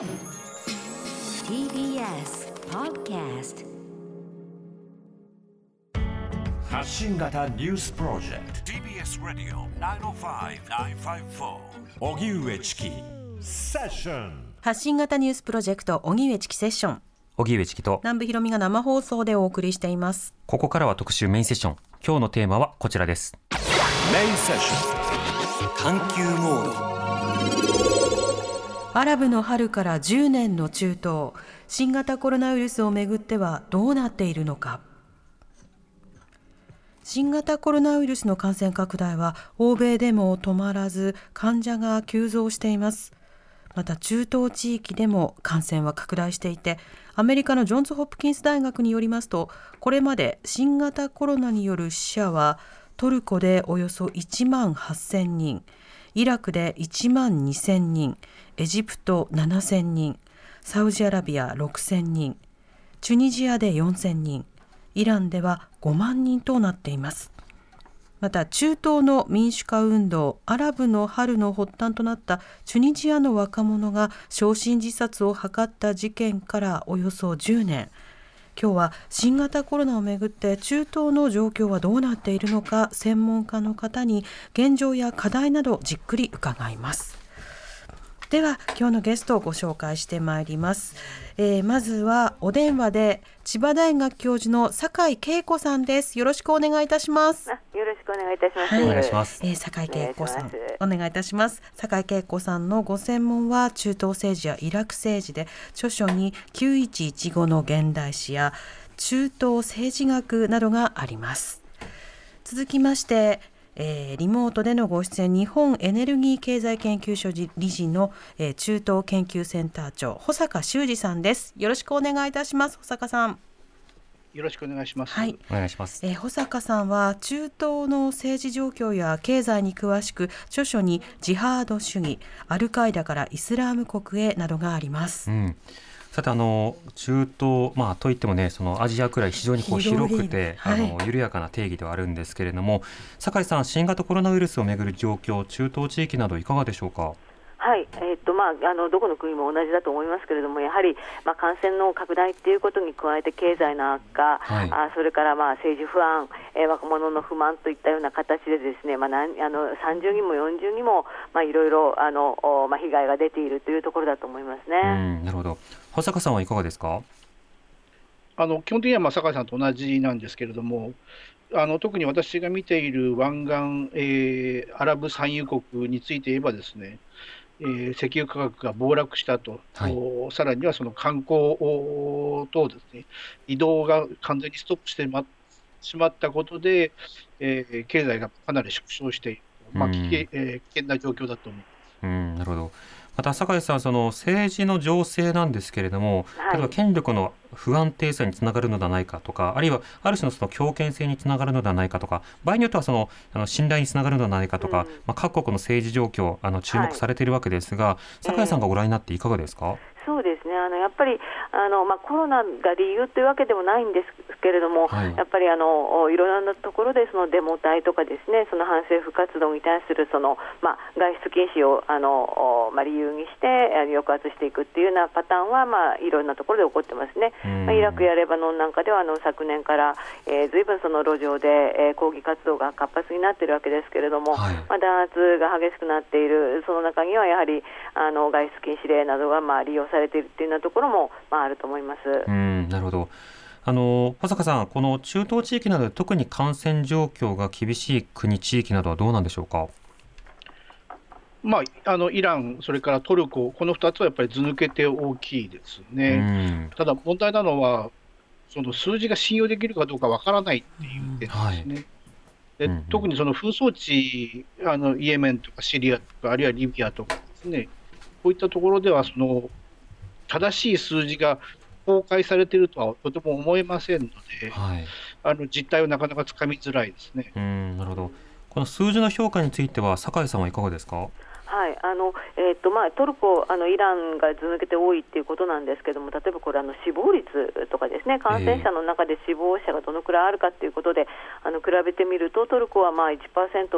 TBS Podcast 発信型ニュースプロジェクト。TBS Radio 905-954荻上チキ。セッション発信型ニュースプロジェクト荻上チキセッション。荻上チキと。南部ひろみが生放送でお送りしています。ここからは特集メインセッション。今日のテーマはこちらです。メインセッション。探求モードアラブの春から10年の中東新型コロナウイルスをめぐってはどうなっているのか。新型コロナウイルスの感染拡大は欧米でも止まらず患者が急増しています。また中東地域でも感染は拡大していてアメリカのジョンズ・ホップキンス大学によりますとこれまで新型コロナによる死者はトルコでおよそ1万8000人イラクで1万2000人エジプト7000人サウジアラビア6000人チュニジアで4000人イランでは5万人となっています。また中東の民主化運動アラブの春の発端となったチュニジアの若者が焼身自殺を図った事件からおよそ10年。今日は新型コロナをめぐって中東の状況はどうなっているのか専門家の方に現状や課題などじっくり伺います。では今日のゲストをご紹介してまいります、えーまずはお電話で千葉大学教授の酒井恵子さんです。よろしくお願いいたします。あよろしくお願いいたします。はいお願いします。えー、酒井恵子さん。お願いいたします。酒井恵子さんのご専門は中東政治やイラク政治で著書に9115の現代史や中東政治学などがあります。続きましてえーリモートでのご出演日本エネルギー経済研究所理事の、えー中東研究センター長保坂修二さんです。よろしくお願いいたします保坂さん。よろしくお願いします。はい。お願いします。えー保坂さんは中東の政治状況や経済に詳しく著書にジハード主義アルカイダからイスラーム国へなどがあります。う。んさてあの中東まあといってもねそのアジアくらい非常にこう広くて、はい。あの緩やかな定義ではあるんですけれども酒井さん新型コロナウイルスをめぐる状況中東地域などいかがでしょうか？はい、えーっとまああのどこの国も同じだと思いますけれども、やはりまあ感染の拡大っていうことに加えて経済の悪化、はい。あそれからまあ政治不安、えー若者の不満といったような形でですね、まあなんあの30にも40にもまあいろいろあのおまあ被害が出ているというところだと思いますうね。んなるほど保坂さんはいかがですか？あの基本的にはまあ酒井さんと同じなんですけれども、あの特に私が見ている湾岸、えーアラブ産油国について言えばですね、えー石油価格が暴落したと、はい。おさらにはその観光おとですね移動が完全にストップしてましまったことで、えー経済がかなり縮小している、まあうん。危険えー危険な状況だと思います。うんなるほどまた酒井さんその政治の情勢なんですけれども、はい。例えば権力の不安定さにつながるのではないかとかあるいはある種のその強権性につながるのではないかとか場合によってはそのあの信頼につながるのではないかとか、うん。まあ、各国の政治状況あの注目されているわけですが、酒井さんがご覧になっていかがですか、そうですね、あのやっぱりあの、まあ、コロナが理由というわけでもないんですけれども、はい。やっぱりあのいろいろなところでそのデモ隊とかですねその反政府活動に対するその、まあ、外出禁止をあの、おまあ、理由にして抑圧していくっていうようなパターンは、まあ、いろんなところで起こってますね。うん。まあ、イラクやレバノンなんかではあの昨年から、えー、ずいぶんその路上で、えー抗議活動が活発になっているわけですけれども、はい。まあ、弾圧が激しくなっている、その中にはやはりあの外出禁止令などがまあ利用されているというようなところも、まあ、あると思います。うんなるほどあの保坂さん、この中東地域などで特に感染状況が厳しい国、地域などはどうなんでしょうか？まあ、あのイラン、それからトルコ、この2つはやっぱり図抜けて大きいですうね。んただ問題なのは、その数字が信用できるかどうかわからないっていう点ですね。でうんうん特にその紛争地あの、イエメンとかシリアとか、あるいはリビアとかですね、こういったところでは、その正しい数字が公開されているとはとても思えませんので、はいあの実態はなかなかつかみづらいですね。うんなるほどこの数字の評価については酒井さんはいかがですか？はいあのえーとまあ、トルコ、あのイランが続けて多いっていうことなんですけども、例えばこれ、あの死亡率とかですね、感染者の中で死亡者がどのくらいあるかっていうことで、あの比べてみると、トルコはまあ1%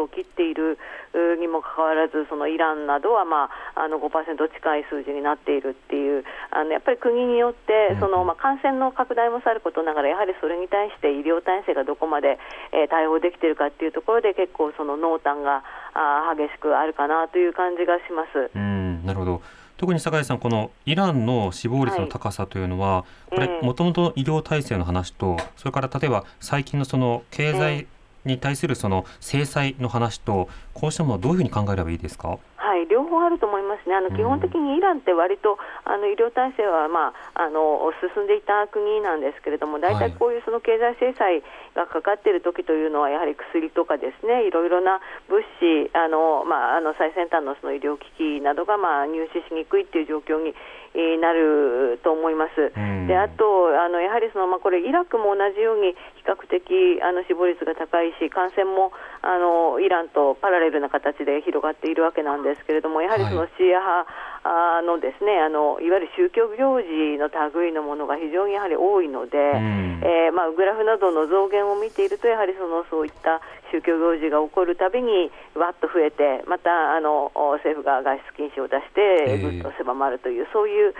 を切っているうにもかかわらず、そのイランなどはまああの5%近い数字になっているっていう、あのやっぱり国によって、そのまあ感染の拡大もさることながら、やはりそれに対して医療体制がどこまで、えー対応できているかっていうところで、結構その濃淡があー激しくあるかなという感じがします。うんなるほど特に酒井さん、このイランの死亡率の高さというのは、これ、ええもともとの医療体制の話と、それから例えば最近のその経済に対するその制裁の話と、こうしたものはどういうふうに考えればいいですか？はい、両方あると思いますね、あのうん。基本的にイランって割とあの医療体制は、まあ、あの進んでいた国なんですけれども、大はい。体こういうその経済制裁がかかっている時というのは、やはり薬とかですね、いろいろな物資、あのまあ、あの最先端のその医療機器などが、まあ、入手しにくいっていう状況にえーなると思います。うん。であとあのやはりその、まあ、これイラクも同じように比較的あの死亡率が高いし感染もあのイランとパラレルな形で広がっているわけなんですけれどもやはりそのはいシーア派あのですねあのいわゆる宗教行事の類のものが非常にやはり多いので、ん。えーまあ、グラフなどの増減を見ているとやはりそのそういった宗教行事が起こるたびにわっと増えてまたあのお政府が外出禁止を出してええぐっと狭まるという、そういう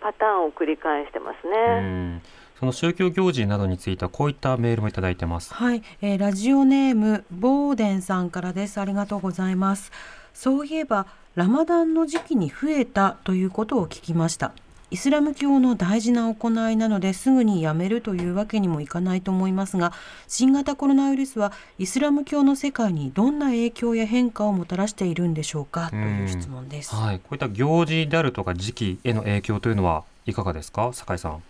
パターンを繰り返してますうね。んその宗教行事などについてはこういったメールもいただいてます。はい、えーラジオネームボーデンさんからです。ありがとうございます。そういえばラマダンの時期に増えたということを聞きました。イスラム教の大事な行いなのですぐにやめるというわけにもいかないと思いますが新型コロナウイルスはイスラム教の世界にどんな影響や変化をもたらしているんでしょうか？という質問です。はい、こういった行事であるとか時期への影響というのはいかがですか、酒井さん。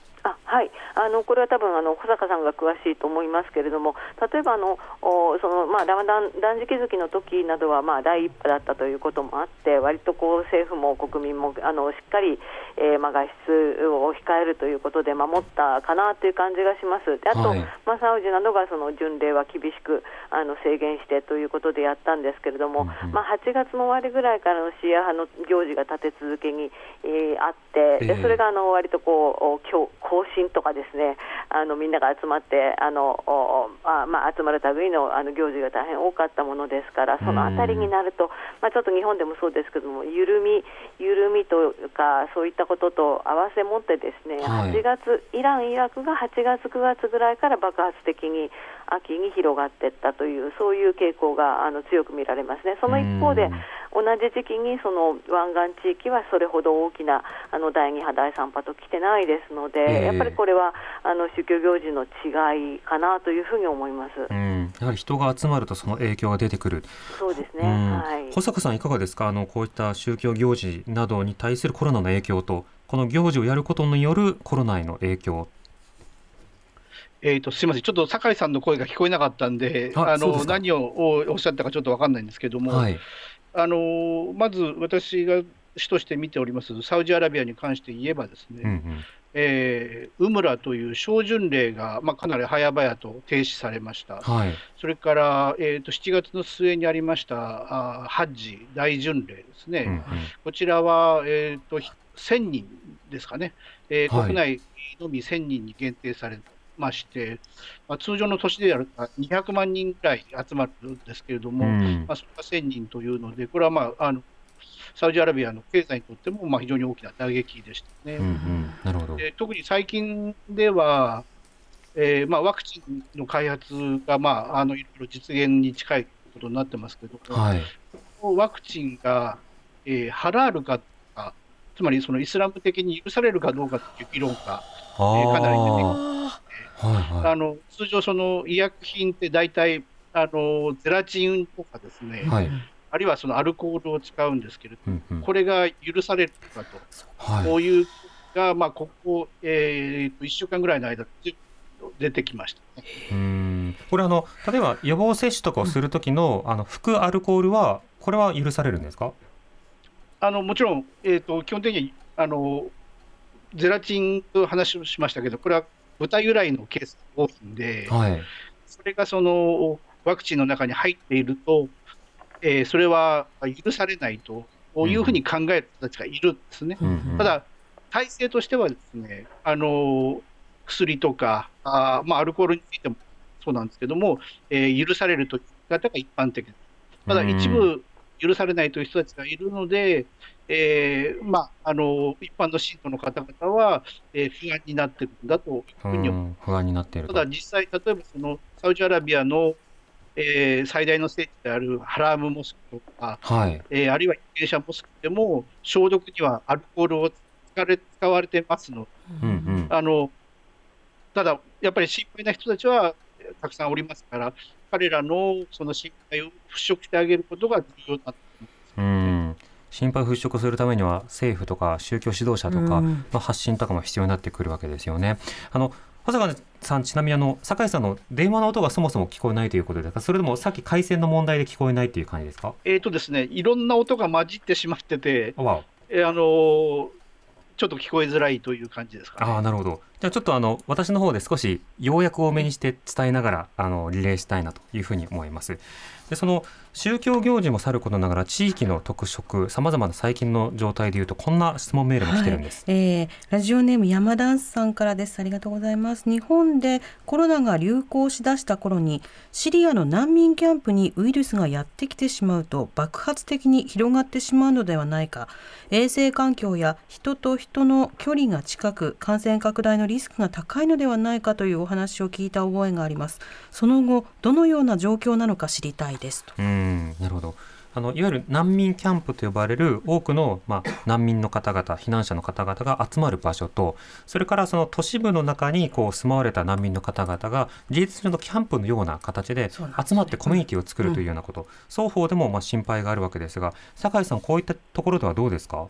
あのこれは多分あの小坂さんが詳しいと思いますけれども、例えばあのおそのまあラマダン断食月の時などはまあ第一波だったということもあって、割とこう政府も国民もあのしっかり、えーまあ外出を控えるということで守ったかなという感じがします。であと、はい。まあサウジなどがその巡礼は厳しくあの制限してということでやったんですけれども、うんうん。まあ8月の終わりぐらいからのシーア派の行事が立て続けに、えーあって、ええ。でそれがあの割とこう更新とかですねあのみんなが集まってあのおあ、まあ、集まる類のあの行事が大変多かったものですからそのあたりになると、まあ、ちょっと日本でもそうですけども緩み緩みというかそういったことと合わせ持ってですね、はい。8月イラン、イラクが8月、9月ぐらいから爆発的に秋に広がっていったというそういう傾向があの強く見られますね。その一方でうん同じ時期にその湾岸地域はそれほど大きなあの第2波、第3波と来てないですので、ええ。やっぱりこれはあの宗教行事の違いかなというふうに思います。うん、やはり人が集まるとその影響が出てくる。そうですね、うん。はい。保坂さんいかがですか？あのこういった宗教行事などに対するコロナの影響とこの行事をやることによるコロナへの影響。えー、とすみません、ちょっと酒井さんの声が聞こえなかったんで、あの何をおっしゃったかちょっと分かんないんですけども、はいあのまず私が主として見ておりますサウジアラビアに関して言えばですね、うんうん。えーウムラという小巡礼が、まあ、かなり早々と停止されました。はい。それから、えー、と7月の末にありましたあーハッジ大巡礼ですね、うんうん。こちらは、えー、とひ1000人ですかね、えーはい。国内のみ1000人に限定されまして、まあ、通常の年であると200万人ぐらい集まるんですけれども、うん。まあ、それが1000人というので、これは、まあ、あのサウジアラビアの経済にとっても、まあ、非常に大きな打撃でしたね。うんうん。なるほど。で特に最近では、えーまあ、ワクチンの開発が、まあ、あのいろいろ実現に近いことになってますけども、はい。ワクチンが、えーハラールかか、つまりそのイスラム的に許されるかどうかという議論が、あーかなり出てはいはあの通常、その医薬品って大体あのゼラチンとかですね、いはい。あるいはそのアルコールを使うんですけれども、うんうん。これが許されるかと、はい。こういうが、まあ、ここ、えー、と1週間ぐらいの間、出てきましたね。うん。これあの例えば予防接種とかをする時の、あの副アルコールはこれは許されるんですか？あのもちろん、えー、と基本的にあのゼラチンという話をしましたけど、これは豚由来のケースが多いんで、はいそれがそのワクチンの中に入っていると、えーそれは許されないというふうに考える人たちがいるんですね。うんうんただ、体制としてはですね、あの薬とか、あーまあ、アルコールについてもそうなんですけども、えー許されるという方が一般的です。ただ、うん一部許されないという人たちがいるので、えーまあ、あの一般の信徒の方々は、えー不安になってるんだというふうに思不安になっていると。ただ実際、例えばそのサウジアラビアの、えー最大の聖地であるハラームモスクとか、はい。えーあるいはギリシャモスクでも、消毒にはアルコールを使われ使われてますの。で、うんうん。あのただ、やっぱり心配な人たちはえーたくさんおりますから、彼らのその心配を払拭してあげることが重要だとうん心配を払拭するためには政府とか宗教指導者とか、うん。まあ、発信とかも必要になってくるわけですよね。あの保坂さんちなみにあの酒井さんの電話の音がそもそも聞こえないということですかそれともさっき回線の問題で聞こえないっていう感じですか？えーとですね、いろんな音が混じってしまってて、えーあのーちょっと聞こえづらいという感じですか、ね。ああなるほどじゃあちょっとあの私の方で少し要約を多めにして伝えながらあのリレーしたいなというふうに思います。でその宗教行事もさることながら地域の特色さまざまな最近の状態でいうとこんな質問メールも来てるんです、はい。えーラジオネーム山ダンスさんからです。ありがとうございます。日本でコロナが流行しだした頃にシリアの難民キャンプにウイルスがやってきてしまうと爆発的に広がってしまうのではないか。衛生環境や人と人の距離が近く感染拡大のリスクが高いのではないかというお話を聞いた覚えがあります。その後どのような状況なのか知りたいです。とうんなるほど。あのいわゆる難民キャンプと呼ばれる多くの、まあ、難民の方々避難者の方々が集まる場所とそれからその都市部の中にこう住まわれた難民の方々が事実上のキャンプのような形で集まってコミュニティを作るというようなこと、双方でもまあ心配があるわけですが酒井さんこういったところではどうですか？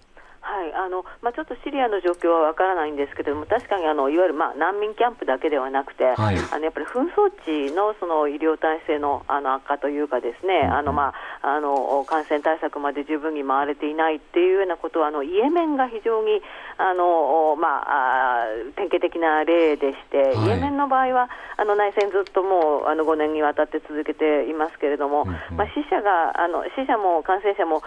はいあのまあ、ちょっとシリアの状況はわからないんですけれども、確かにあのいわゆる、まあ、難民キャンプだけではなくて、はい。あのやっぱり紛争地のその医療体制のあの悪化というか、ですね、うんあのまあ、あの感染対策まで十分に回れていないっていうようなことは、あのイエメンが非常にあの、まあ、典型的な例でして、はい。イエメンの場合はあの内戦ずっともうあの5年にわたって続けていますけれども、うんうん。まあ、死者があの死者も感染者も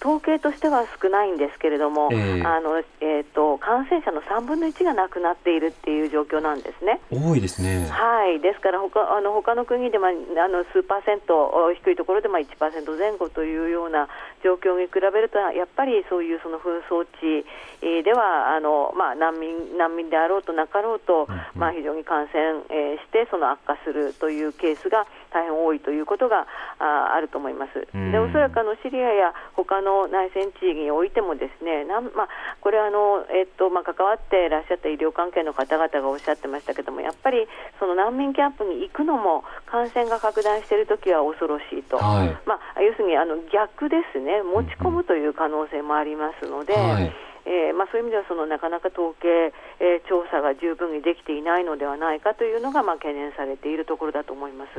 統計としては少ないんですけれども、ええあのえー、と感染者の3分の1が亡くなっているっていう状況なんですね。多いですね。はい、ですから他あの他の国で、まあ、あの数パーセント低いところで、まあ、1%前後というような状況に比べるとやっぱりそういうその紛争地えーではあの、まあ、難民難民であろうとなかろうと、まあ、非常に感染、えーしてその悪化するというケースが大変多いということがああると思います。うん。でおそらくあのシリアや他の内戦地域においてもですねなん、まあ、これはあの、えっとまあ、関わっていらっしゃった医療関係の方々がおっしゃってましたけどもやっぱりその難民キャンプに行くのも感染が拡大しているときは恐ろしいと、はい。まあ、要するにあの逆ですね持ち込むという可能性もありますので。はいえーまあ、そういう意味ではそのなかなか統計、えー調査が十分にできていないのではないかというのが、まあ、懸念されているところだと思います。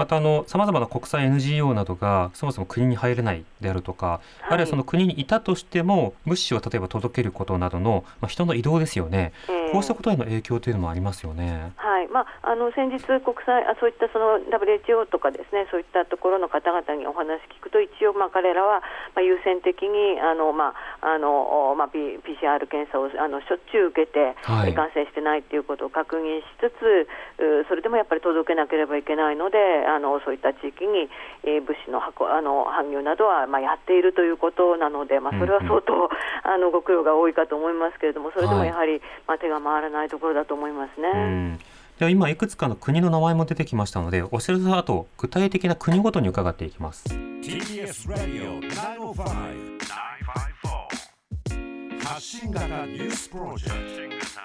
うんまたあのさまざまな国際 NGO などがそもそも国に入れないであるとか、あるいはその国にいたとしても物資を例えば届けることなどの、まあ、人の移動ですよね、えーこうしたことへの影響というのもありますよね。はい。まあ、あの先日、国際あそういったその WHO とかですねそういったところの方々にお話聞くと一応、まあ、彼らは、まあ、優先的にあの、まああのまあ、P- PCR 検査をあのしょっちゅう受けて、はい。え感染してないということを確認しつつうそれでもやっぱり届けなければいけないのであのそういった地域に、えー物資の運あの搬入などは、まあ、やっているということなので、まあ、それは相当、あのご苦労が多いかと思いますけれどもそれでもやはり、まあ、手が回らないところだと思いますね。うん。では今いくつかの国の名前も出てきましたのでお知らせの後具体的な国ごとに伺っていきます。TBS Radio 905-954発信型ニュースプロジェクト。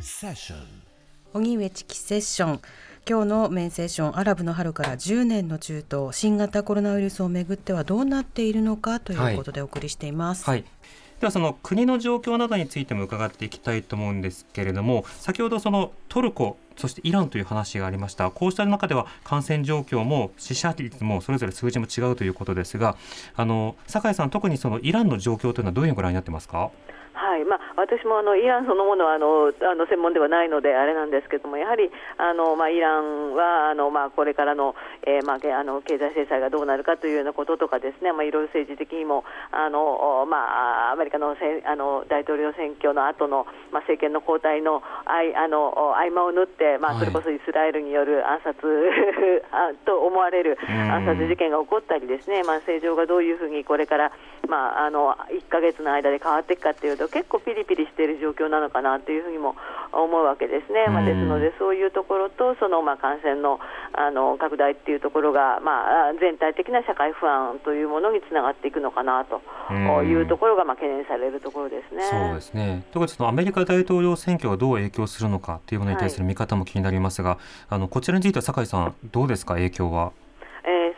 セッション荻上チキセッション今日のメンセッションアラブの春から10年の中東新型コロナウイルスをめぐってはどうなっているのかということでお送りしています。はい。ではその国の状況などについても伺っていきたいと思うんですけれども先ほどそのトルコそしてイランという話がありました。こうした中では感染状況も死者率もそれぞれ数字も違うということですがあの酒井さん特にそのイランの状況というのはどういうふうにご覧になってますか？はい。まあ、私もあのイランそのものはあのあの専門ではないのであれなんですけどもやはりあの、まあ、イランはあの、まあ、これからの,、えーまあ、けあの経済制裁がどうなるかというようなこととかですね、まあ、いろいろ政治的にもあの、まあ、アメリカのせあの大統領選挙の後の、まあ、政権の交代のあいあの合間を縫って、まあ、はい。それこそイスラエルによる暗殺 あと思われるうん。暗殺事件が起こったりですね、まあ、政情がどういうふうにこれから、まあ、あの1か月の間で変わっていくかというと結構ピリピリしている状況なのかなというふうにも思うわけですね、まあ、うんですのでそういうところとその、まあ、感染のあの拡大っていうところが、まあ、全体的な社会不安というものにつながっていくのかなとうんいうところが、まあ、懸念されるところですね。そうですね。特にそのアメリカ大統領選挙がどう影響するのかというものに対する見方も気になりますが、あのこちらについては酒井さんどうですか？影響は。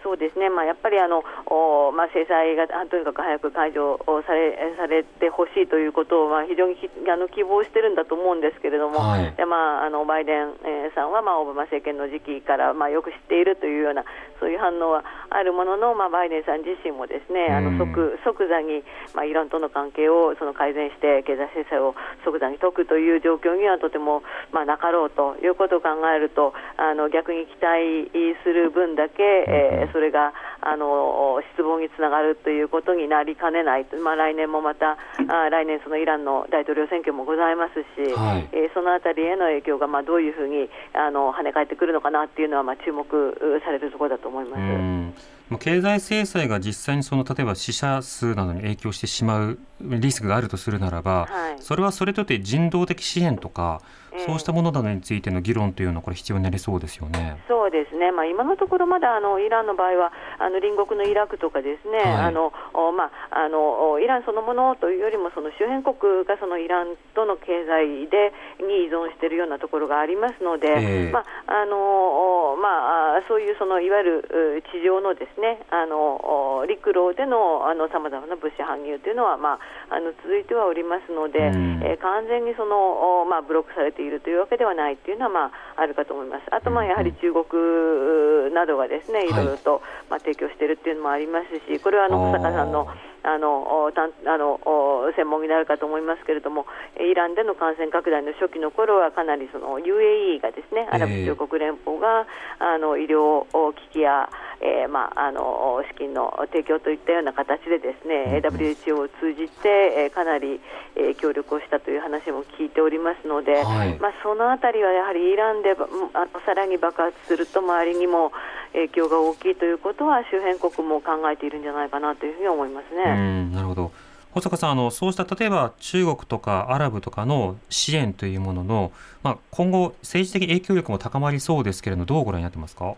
えーそうですね、まあ、やっぱりあの、おまあ、制裁があとにかく早く解除をされされてほしいということを、まあ、非常にきあの希望してるんだと思うんですけれども、はい。でまあ、あのバイデン、えーさんは、まあ、オバマ政権の時期から、まあ、よく知っているというような、そういう反応はあるものの、まあ、バイデンさん自身もですね、あうん。の即即座に、まあ、イランとの関係をその改善して、経済制裁を即座に解くという状況にはとても、まあ、なかろうということを考えると、あの逆に期待する分だけ、えーそれがあの失望につながるということになりかねないと、まあ、来年もまた、あ来年、そのイランの大統領選挙もございますし、はい。えーそのあたりへの影響が、まあ、どういうふうにあの跳ね返ってくるのかなっていうのは、まあ、注目うされるところだと思います。経済制裁が実際にその例えば死者数などに影響してしまうリスクがあるとするならば、はい。それはそれとて人道的支援とか、ええそうしたものなどについての議論というのはこれ必要になりそうですよね。そうですね、まあ、今のところまだあのイランの場合はあの隣国のイラクとかですね、はい。あのおまあ、あのおイランそのものというよりもその周辺国がそのイランとの経済でに依存しているようなところがありますので、ええ。まああのおまあ、そういうそのいわゆるう地上のですねあのお陸路でのさまざまな物資搬入というのは、まあ、あの続いてはおりますので、うん。えー完全にその、おまあ、ブロックされているというわけではないというのは、まあ、あるかと思います。あと、まあ、やはり中国などがですね、い。ろいろと、まあ、提供しているっていうのもありますし、これはあの保坂さんのあのおたんあのお専門になるかと思いますけれども、イランでの感染拡大の初期の頃はかなりその UAE がですね、アラブ首長国連邦が、あの医療機器や、えーまあ、あの資金の提供といったような形でですね、WHO を通じて、えーかなり、えー協力をしたという話も聞いておりますので、はい。まあ、そのあたりはやはりイランでばあのさらに爆発すると周りにも影響が大きいということは周辺国も考えているんじゃないかなというふうに思いますうね。んなるほど保坂さんあのそうした例えば中国とかアラブとかの支援というものの、まあ、今後政治的影響力も高まりそうですけれどどうご覧になってますか？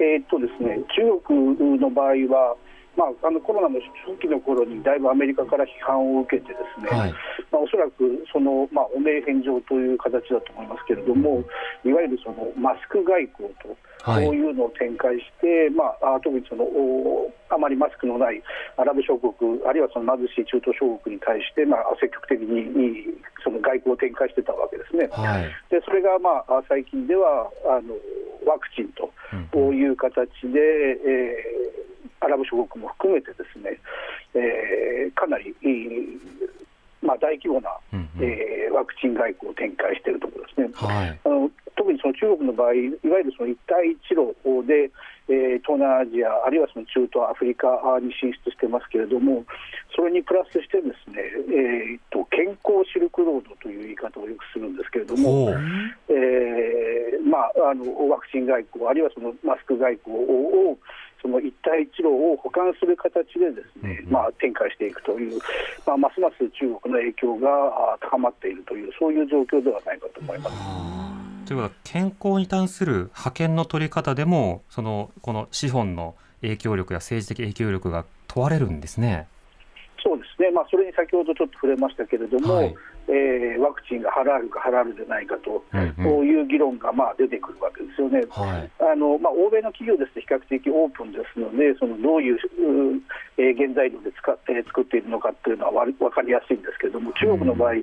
えーっとですね、中国の場合は、まあ、あのコロナの初期の頃にだいぶアメリカから批判を受けてですね、はいまあ、おそらくその、まあ、汚名返上という形だと思いますけれども、いわゆるそのマスク外交と。はい。こういうのを展開して、まあ、あ特にそのおあまりマスクのないアラブ諸国、あるいはその貧しい中東諸国に対して、まあ、積極的にいその外交を展開してたわけですね。はい。でそれが、まあ、最近ではあのワクチンとうん。いう形で、えーアラブ諸国も含めてですね、えーかなり、いいまあ、大規模な、うんうんえーワクチン外交を展開しているところですね。はいあの特にその中国の場合、いわゆるその一帯一路で、えー東南アジア、あるいはその中東、アフリカに進出してますけれども、それにプラスして、ですね、えーっと健康シルクロードという言い方をよくするんですけれども、えーまあ、あのワクチン外交、あるいはそのマスク外交を、その一帯一路を補完する形でですね、まあ、展開していくという、まあ、ますます中国の影響があ高まっているという、そういう状況ではないかと思います。ということは健康に関する派遣の取り方でもそのこの資本の影響力や政治的影響力が問われるんですね。そうですね、まあ、それに先ほどちょっと触れましたけれども、はいええーワクチンがハラールかハラールじゃないかと、うんういう議論がまあ出てくるわけですよね。はい。あのまあ、欧米の企業ですと比較的オープンですので、そのどういう、うえー原材料で使って、えー作っているのかっていうのは分かりやすいんですけれども、中国の場合、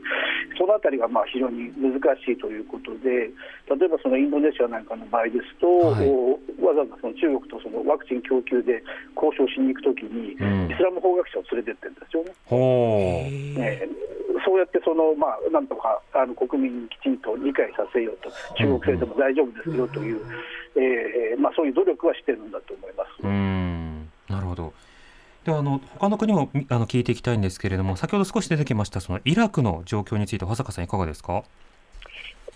そのあたりがまあ非常に難しいということで、例えばそのインドネシアなんかの場合ですと、はいおわざわざその中国とそのワクチン供給で交渉しに行くときに、うんイスラム法学者を連れてってるんですよね。ほう。えーそうやってその、まあ、なんとかあの国民にきちんと理解させようと、中国製でも大丈夫ですよという、えーまあ、そういう努力はしてるんだと思います。うーん。なるほど。ではあの他の国もみあの聞いていきたいんですけれども先ほど少し出てきましたそのイラクの状況について保坂さんいかがですか？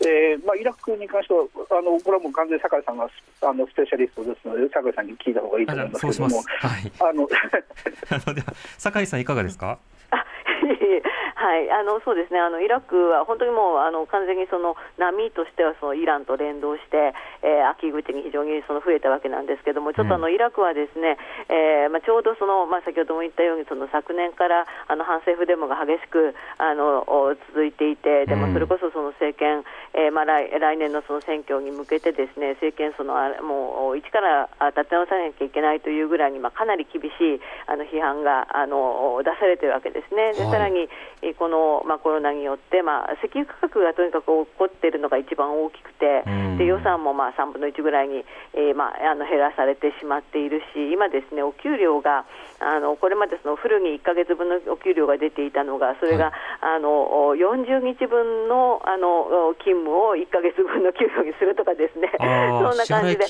えーまあ、イラクに関しては、あのこれはもう完全に酒井さんがスあのスペシャリストですので、酒井さんに聞いた方がいいと思いますけれども。はい。あの 酒井さんいかがですか？あはい、あのそうですね。あのイラクは本当にもうあの完全にその波としてはそのイランと連動して、えー秋口に非常にその増えたわけなんですけども、ちょっとあのイラクはですね、えーまあ、ちょうどその、まあ、先ほども言ったようにその昨年からあの反政府デモが激しくあのお続いていて、でうん。もそれこそその政権、えーまあ、来来年のその選挙に向けてですね政権そのあもう一からあ立て直さなきゃいけないというぐらいに、まあ、かなり厳しいあの批判があの出されているわけですね。ではい。さらにえーこの、まあ、コロナによって、まあ、石油価格がとにかく起こっているのが一番大きくて、うん。で予算もまあ3分の1ぐらいに、えーまあ、あの減らされてしまっているし、今、ですねお給料があのこれまでそのフルに1か月分のお給料が出ていたのが、それが、はい。あのお40日分のあのお勤務を1か月分の給料にするとかですね、そんな感じで。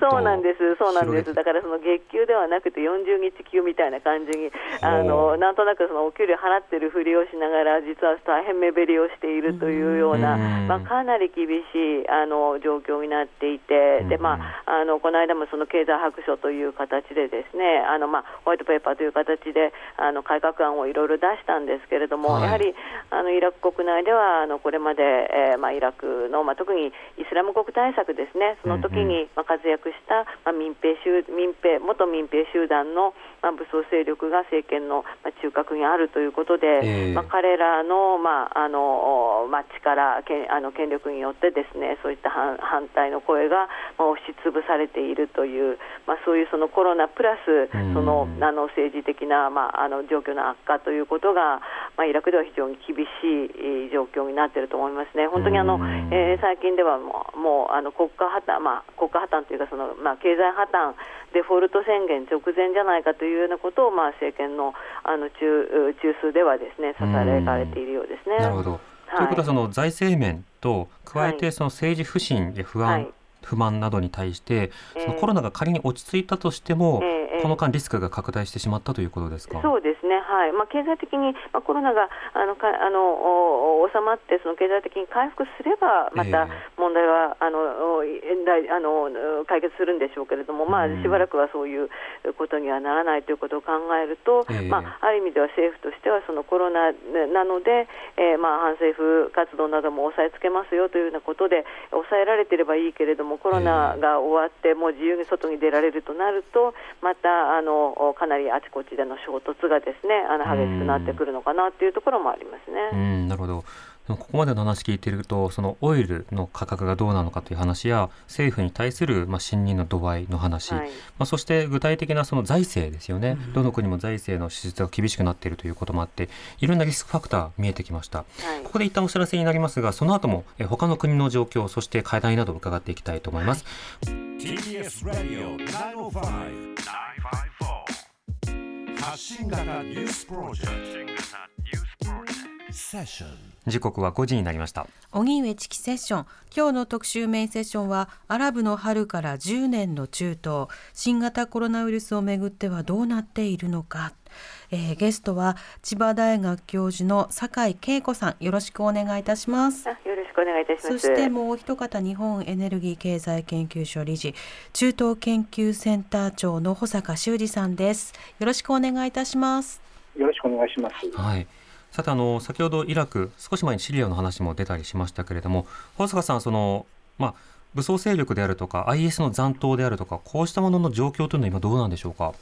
そうなんです、そうなんです、だからその月給ではなくて40日給みたいな感じに、あのなんとなくそのお給料払ってるふりをしながら、実は大変目減りをしているというような、うん。まあ、かなり厳しいあの状況になっていて、でまあ、あのこの間もその経済白書という形で、ですねあの、まあ、ホワイトペーパーという形であの改革案をいろいろ出したんですけれども、はい。やはりあのイラク国内では、あのこれまで、えーまあ、イラクの、まあ、特にイスラム国対策ですね、その時うんに、まあ、活躍した、まあ、民兵集民兵元民兵集団の、まあ、武装勢力が政権の、まあ、中核にあるということで、ええまあ、彼らの,、まああのまあ、力権あの権力によってですねそういった反反対の声が、まあ、押しつぶされているという、まあ、そういうそのコロナプラスうんそのあの政治的な、まあ、あの状況の悪化ということが、まあ、イラクでは非常に厳しいえー状況になっていると思いますね。本当にあの、うんえー最近ではもうもうあの国家破綻、まあ、国家破綻というかその、まあ、経済破綻デフォルト宣言直前じゃないかというようなことを、まあ、政権のあの中中枢ではですねささやかれているようですね。なるほど。ということはその財政面と加えはい。てその政治不信や不安、はい。不満などに対してそのええ。コロナが仮に落ち着いたとしても、ええええこの間リスクが拡大してしまったということですか？そうですね、はい。まあ、経済的に、まあ、コロナがあのかあのお収まって、その経済的に回復すれば、またええ。問題は、あのおい大あの解決するんでしょうけれども、まあうん、しばらくはそういうことにはならないということを考えると、ええ。まあ、ある意味では政府としては、そのコロナなので、えーまあ、反政府活動なども抑えつけますよというようなことで、抑えられていればいいけれども、コロナが終わって、もう自由に外に出られるとなると、またあのかなりあちこちでの衝突がですねあの激しくなってくるのかなというところもありますうね。ん、なるほど。ここまでの話聞いていると、そのオイルの価格がどうなのかという話や、政府に対するまあ信任の度合いの話、はいまあそして具体的なその財政ですよね。どの国も財政の支出が厳しくなっているということもあって、いろんなリスクファクター見えてきました。はいここで一旦お知らせになりますが、その後もえ他の国の状況、そして課題などを伺っていきたいと思います。TBS Radio 905-954発信型ニュースプロジェクト。セッション時刻は5時になりました。荻上チキセッション。今日の特集メインセッションはアラブの春から10年の中東。新型コロナウイルスをめぐってはどうなっているのか、えーゲストは千葉大学教授の酒井恵子さんよろしくお願いいたしますあよろしくお願いいたします。そしてもう一方日本エネルギー経済研究所理事中東研究センター長の保坂修二さんですよろしくお願いいたしますよろしくお願いします。はい。さてあの先ほどイラク少し前にシリアの話も出たりしましたけれども保坂さんそのまあ武装勢力であるとか IS の残党であるとかこうしたものの状況というのは今どうなんでしょうか？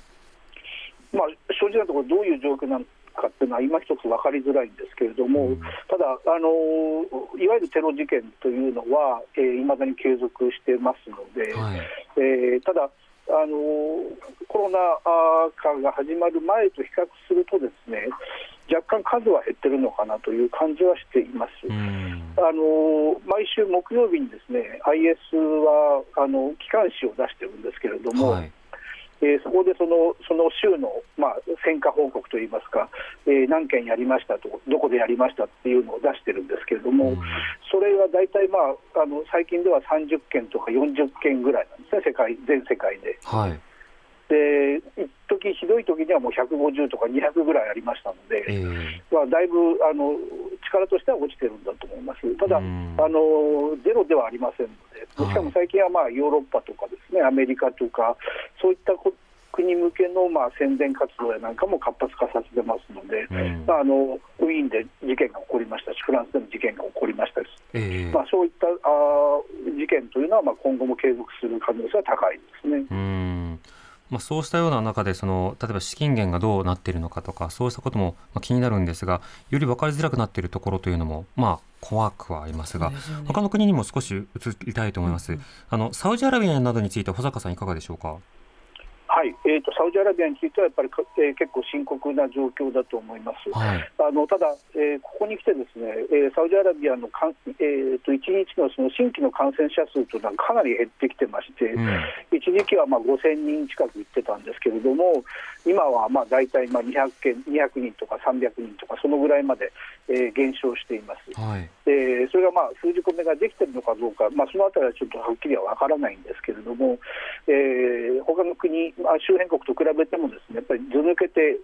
まあ、正直なところ、どういう状況なのかっていうのは、今一つ分かりづらいんですけれども、うんただあの、いわゆるテロ事件というのは、いま、未だに継続してますので、はい。えーただあの、コロナ禍が始まる前と比較すると、ですね若干数は減ってるのかなという感じはしています。うん。あの毎週木曜日にですね IS はあの機関誌を出してるんですけれども、はい。えーそこでそのその週の、まあ、戦果報告といいますか、えー何件やりましたと、どこでやりましたっていうのを出してるんですけれども、うんそれは大体、まあ、あの最近では30件とか40件ぐらいなんですね、世界全世界で。はい。で、一時ひどい時にはもう150とか200ぐらいありましたので、ええ。まあ、だいぶあの力としては落ちてるんだと思います。ただ、うん。あのゼロではありませんので、しかも最近はまあヨーロッパとかですね、アメリカとか、そういったこ国向けのまあ宣伝活動やなんかも活発化させてますので、うん。まあ、あのウィーンで事件が起こりましたし、フランスでも事件が起こりましたし、ええ。まあ、そういったあー事件というのはまあ今後も継続する可能性は高いですね。うんまあ、そうしたような中でその例えば資金源がどうなっているのかとかそうしたこともまあ気になるんですがより分かりづらくなっているところというのもまあ怖くはありますがね。他の国にも少し移りたいと思います、あのサウジアラビアなどについて保坂さんいかがでしょうか？はい、えーと、サウジアラビアについてはやっぱりか、えー結構深刻な状況だと思います。はいあのただ、えーここに来て、ですね、えーサウジアラビアのかん、えー、と1日のその新規の感染者数というのはかなり減ってきてまして、うん一時期はまあ5000人近く行ってたんですけれども、今はまあ大体まあ200件200人とか300人とか、そのぐらいまで、えー減少しています。はいでそれがまあ封じ込めができているのかどうか、まあ、そのあたりはちょっとはっきりは分からないんですけれども、えー他の国、まあ、周辺国と比べてもです、ね、やっぱりず抜けて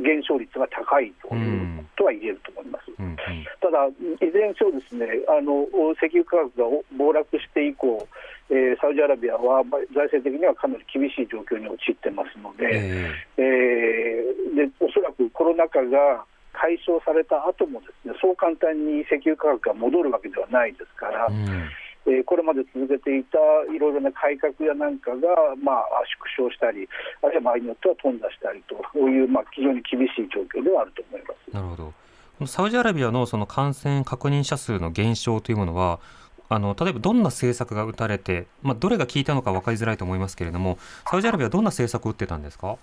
減少率が高いといとは言えると思います。うんうん。ただ、いずれにせよですねあの石油価格が暴落して以降、えーサウジアラビアはまあ財政的にはかなり厳しい状況に陥ってますので、え。えーでおそらくコロナ禍が解消された後もですねそう簡単に石油価格が戻るわけではないですから、えうん。えーこれまで続けていたいろいろな改革やなんかが、まあ、縮小したり、あるいは場合によっては頓挫したりと、いう、まあ、非常に厳しい状況ではあると思います。なるほど。このサウジアラビアのその感染確認者数の減少というものはあの例えばどんな政策が打たれて、まあ、どれが効いたのか分かりづらいと思いますけれどもサウジアラビアはどんな政策を打ってたんですか？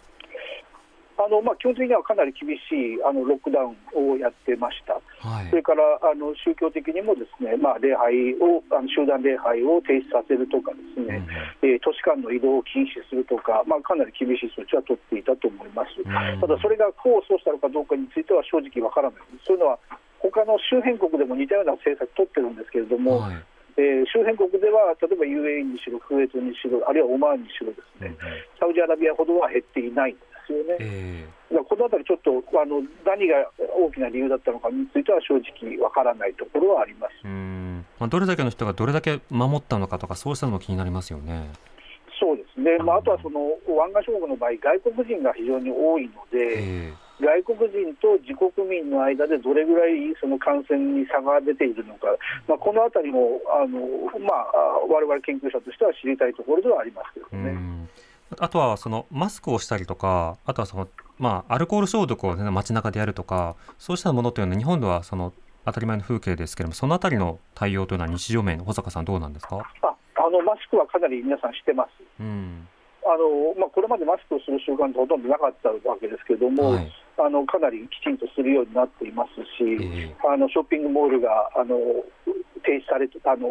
あのまあ、基本的にはかなり厳しいあのロックダウンをやってました。はいそれからあの宗教的にもですね、まあ、礼拝をあの集団礼拝を停止させるとかですね、えー都市間の移動を禁止するとか、まあ、かなり厳しい措置は取っていたと思います。うんただ、それが功を奏したのかどうかについては正直わからない。そういうのは他の周辺国でも似たような政策取ってるんですけれども、はいえー周辺国では例えば UAE にしろ、クウェートにしろ、あるいはオマーンにしろですね、サウジアラビアほどは減っていないんですよね。えだからこのあたりちょっとあの何が大きな理由だったのかについては正直わからないところはあります。えうんまあ、どれだけの人がどれだけ守ったのかとかそうしたのも気になりますよね。そうですね、まあ、あとはその湾岸諸国の場合、外国人が非常に多いので、え外国人と自国民の間でどれぐらいその感染に差が出ているのか、まあ、このあたりもあの、まあ、我々研究者としては知りたいところではありますけどね。んあとはそのマスクをしたりとかあとはその、まあ、アルコール消毒を、ね、街中でやるとかそうしたものというのは日本ではその当たり前の風景ですけれどもそのあたりの対応というのは日常面保坂さんどうなんですか、ああのマスクはかなり皆さんしてます。うん。あのまあ、これまでマスクをする習慣ってほとんどなかったわけですけれども、はいあのかなりきちんとするようになっていますし、ええ。あのショッピングモールがあの停止されてあの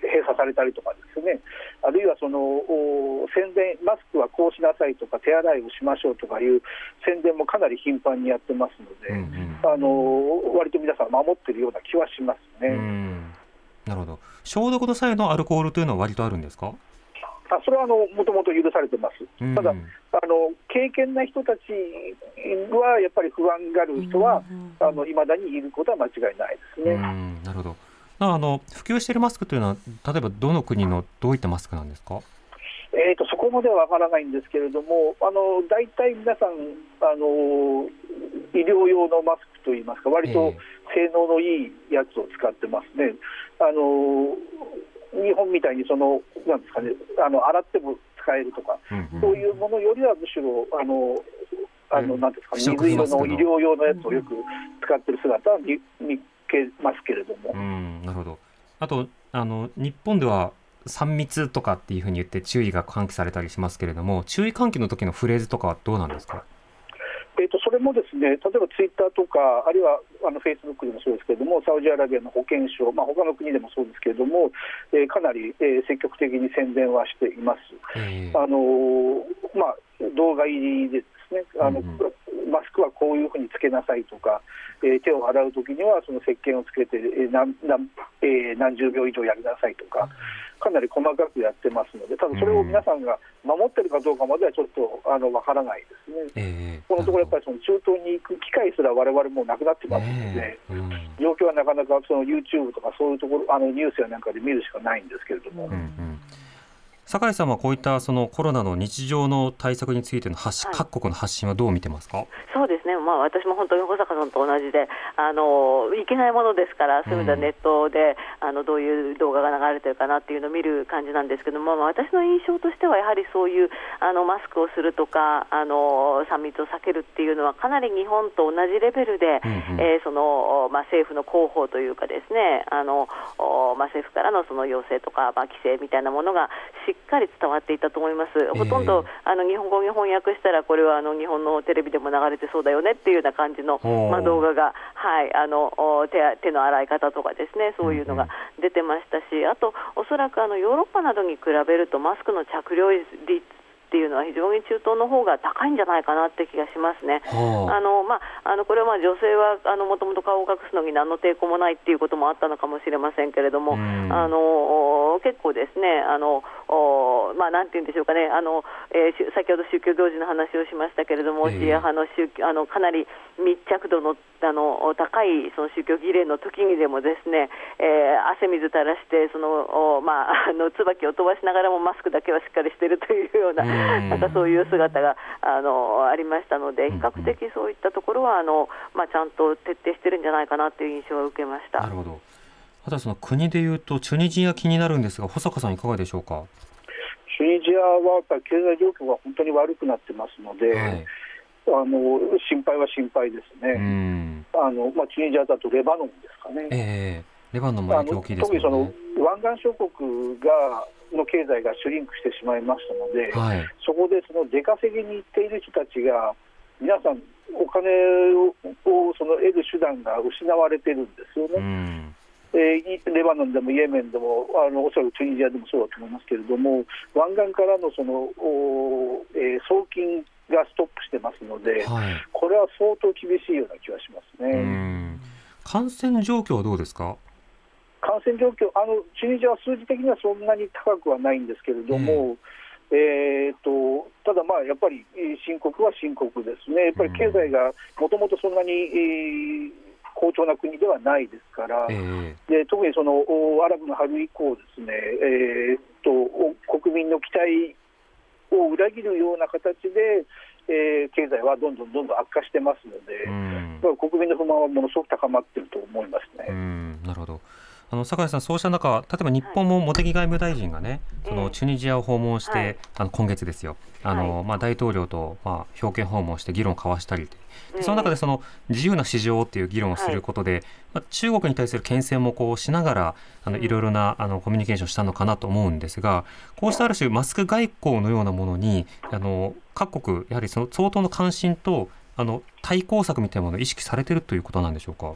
閉鎖されたりとかですね、あるいはそのお宣伝、マスクはこうしなさいとか、手洗いをしましょうとかいう宣伝もかなり頻繁にやってますので、うんうん。あの割と皆さん守ってるような気はしますうね。ん。なるほど。消毒の際のアルコールというのは割とあるんですか、あそれはあのもともと許されてます。うんただあの経験な人たちはやっぱり不安がる人は、あの未だにいることは間違いないですね。うんなるほどあの普及しているマスクというのは例えばどの国のどういったマスクなんですか？えー、とそこまではわからないんですけれども、あの大体皆さんあの、医療用のマスクといいますか、割と性能のいいやつを使ってますね。あの日本みたいにそのなんですかねあの洗っても使えるとか、うんうん。そういうものよりはむしろあのあの、うん。なんですか、不織布水色のの医療用のやつをよく使ってる姿は見見受けますけれども、うん、なるほど。あと、あの、日本では3密とかっていうふうに言って注意が喚起されたりしますけれども、注意喚起の時のフレーズとかはどうなんですか？えー、とそれもですね例えばツイッターとか、あるいはあのフェイスブックでもそうですけれども、サウジアラビアの保健省、まあ他の国でもそうですけれども、えーかなり、えー積極的に宣伝はしています。ええあのーまあ、動画入りでですねあの、うんマスクはこういうふうにつけなさいとか、えー手を洗うときにはその石鹸をつけて、えー何何えー何十秒以上やりなさいとか、かなり細かくやってますので、ただそれを皆さんが守ってるかどうかまではちょっとあのわからないですね。ええ。このところやっぱりその中東に行く機会すら我々もうなくなってますので、ねえ。うん。状況はなかなかその YouTube とかそういうところあのニュースやなんかで見るしかないんですけれども、うんうん酒井さんはこういったそのコロナの日常の対策についての発信、はい。各国の発信はどう見てますか？そうですね、まあ、私も本当に保坂さんと同じで、あのいけないものですから、そういう意味ではネットで、あのどういう動画が流れてるかなっていうのを見る感じなんですけども、まあ、私の印象としては、やはりそういうあのマスクをするとか、あの3密を避けるっていうのは、かなり日本と同じレベルで、うんうん。えーそのまあ、政府の広報というか、ですねあの、おまあ、政府からのその要請とか、まあ、規制みたいなものがしっかり伝わっていたと思います。ほとんど、あの日本語に翻訳したら、これはあの日本のテレビでも流れてそうだよねっていうような感じの、まあ、動画が、はい、あのお手手の洗い方とかですね、そういうのが出てましたし、あと、おそらくあのヨーロッパなどに比べると、マスクの着用率っていうのは非常に中東の方が高いんじゃないかなって気がしますね。はあ。あのまあ、あのこれはまあ女性はもともと顔を隠すのに何の抵抗もないっていうこともあったのかもしれませんけれども、うん。あの結構ですね、あのおまあ、なんていうんでしょうかね、あのえーし先ほど宗教行事の話をしましたけれども、ええ。シーア派の宗教あのかなり密着度のあの高いその宗教儀礼の時にでもですね、えー汗水垂らしてその、おまあ、あの 椿を飛ばしながらもマスクだけはしっかりしているというような、うんなんかそういう姿があのありましたので、比うん較的そういったところはあの、まあ、ちゃんと徹底してるんじゃないかなという印象を受けました。なるほど。あとはその国でいうとチュニジア気になるんですが、保坂さんいかがでしょうか？チュニジアはやっぱり経済状況が本当に悪くなってますので、はい。あの心配は心配ですうね、ん。あのまあ、チュニジアだとレバノンですかね。ええレバノンも影響大きいです特にその。湾岸諸国がの経済がシュリンクしてしまいましたので、はい。そこでその出稼ぎに行っている人たちが、皆さん、お金ををその得る手段が失われてるんですようね、ん。えーいレバノンでもイエメンでも、あのおそらくチュニジアでもそうだと思いますけれども、湾岸からのその、おえー送金がストップしてますので、はい。これは相当厳しいような気がしますうね。ん。感染状況はどうですか？感染状況あの、チュニジアは数字的にはそんなに高くはないんですけれども、えー、とただ、まあ、やっぱりえー深刻は深刻ですね、やっぱり経済がもともとそんなに、えー好調な国ではないですから、ええで特にそのおアラブの春以降、ですね、えー、とお国民の期待を裏切るような形で、えー経済はどんどんどんどん悪化してますので、うん。国民の不満はものすごく高まっていると思いますね。うん、なるほど。あの酒井さん、そうした中、例えば日本も茂木外務大臣がね、そのチュニジアを訪問して、はい。あの今月ですよ、あのまあ、大統領と、まあ、表敬訪問して議論を交わしたりで、その中でその自由な市場っていう議論をすることで、まあ、中国に対する牽制もこうしながら、あのいろいろなあのコミュニケーションしたのかなと思うんですが、こうしたある種、マスク外交のようなものに、あの各国、やはりその相当の関心と、あの対抗策みたいなものを意識されてるということなんでしょうか？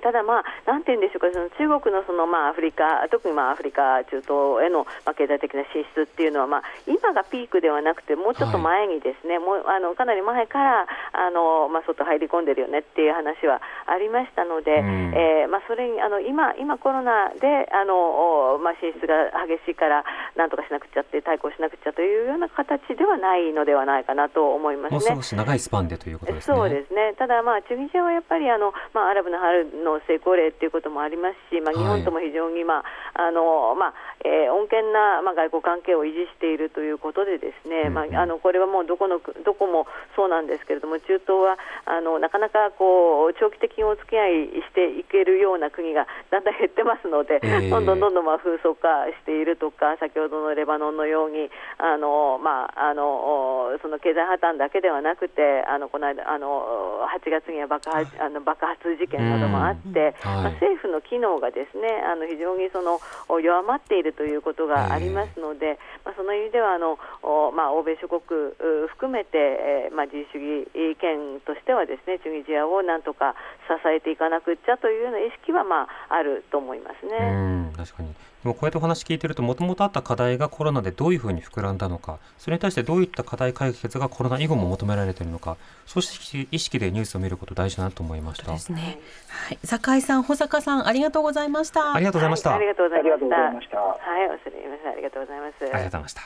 ただ、まあ、なんていうんでしょうか、その中国のその、まあ、アフリカ、特に、まあ、アフリカ、中東への、まあ、経済的な進出っていうのは、まあ、今がピークではなくて、もうちょっと前にですね、もうあのかなり前からあの、まあ、外入り込んでるよねっていう話はありましたので、うんえーまあ、それにあの今、今コロナであの、おまあ、進出が激しいから、なんとかしなくちゃって、対抗しなくちゃというような形ではないのではないかなと思いますね。もう少し長いスパンでということですね。そうですね、ただ、まあ、チュニジアはやっぱりあの、まあ、アラブの春の成功例ということもありますし、まあ、日本とも非常に、まああのまあえー、穏健な、まあ、外交関係を維持しているということで、ですね、まあ、あのこれはもうどこのどこもそうなんですけれども、中東はあのなかなかこう長期的にお付き合いしていけるような国がだんだん減ってますので、えーどんどんどんどんまあ封鎖化しているとか、先ほどのレバノンのように、あのまあ、あのその経済破綻だけではなくて、あのこの間あの8月には爆発あの爆発事件などもあって、はいまあ、政府の機能がですねあの非常にそのお弱まっているということがありますので、まあ、その意味ではあの、おまあ、欧米諸国う含めて、えーまあ、自由主義権としてはですねチュニジアをなんとか支えていかなくっちゃというような意識は、まあ、あると思いますね。うん確かにでもこうやってお話聞いてるともともとあった課題がコロナでどういうふうに膨らんだのかそれに対してどういった課題解決がコロナ以後も求められているのかそうした意識でニュースを見ること大事だなと思いました。ですね。はい、酒井さん、保坂さん、ありがとうございました。ありがとうございました、はいありがとうございました。ありがとうございました。はい、おすみません、ありがとうございます。ありがとうございました。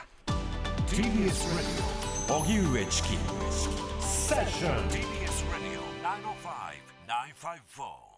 TBS Radio 荻上チキセッション TBS Radio 905 954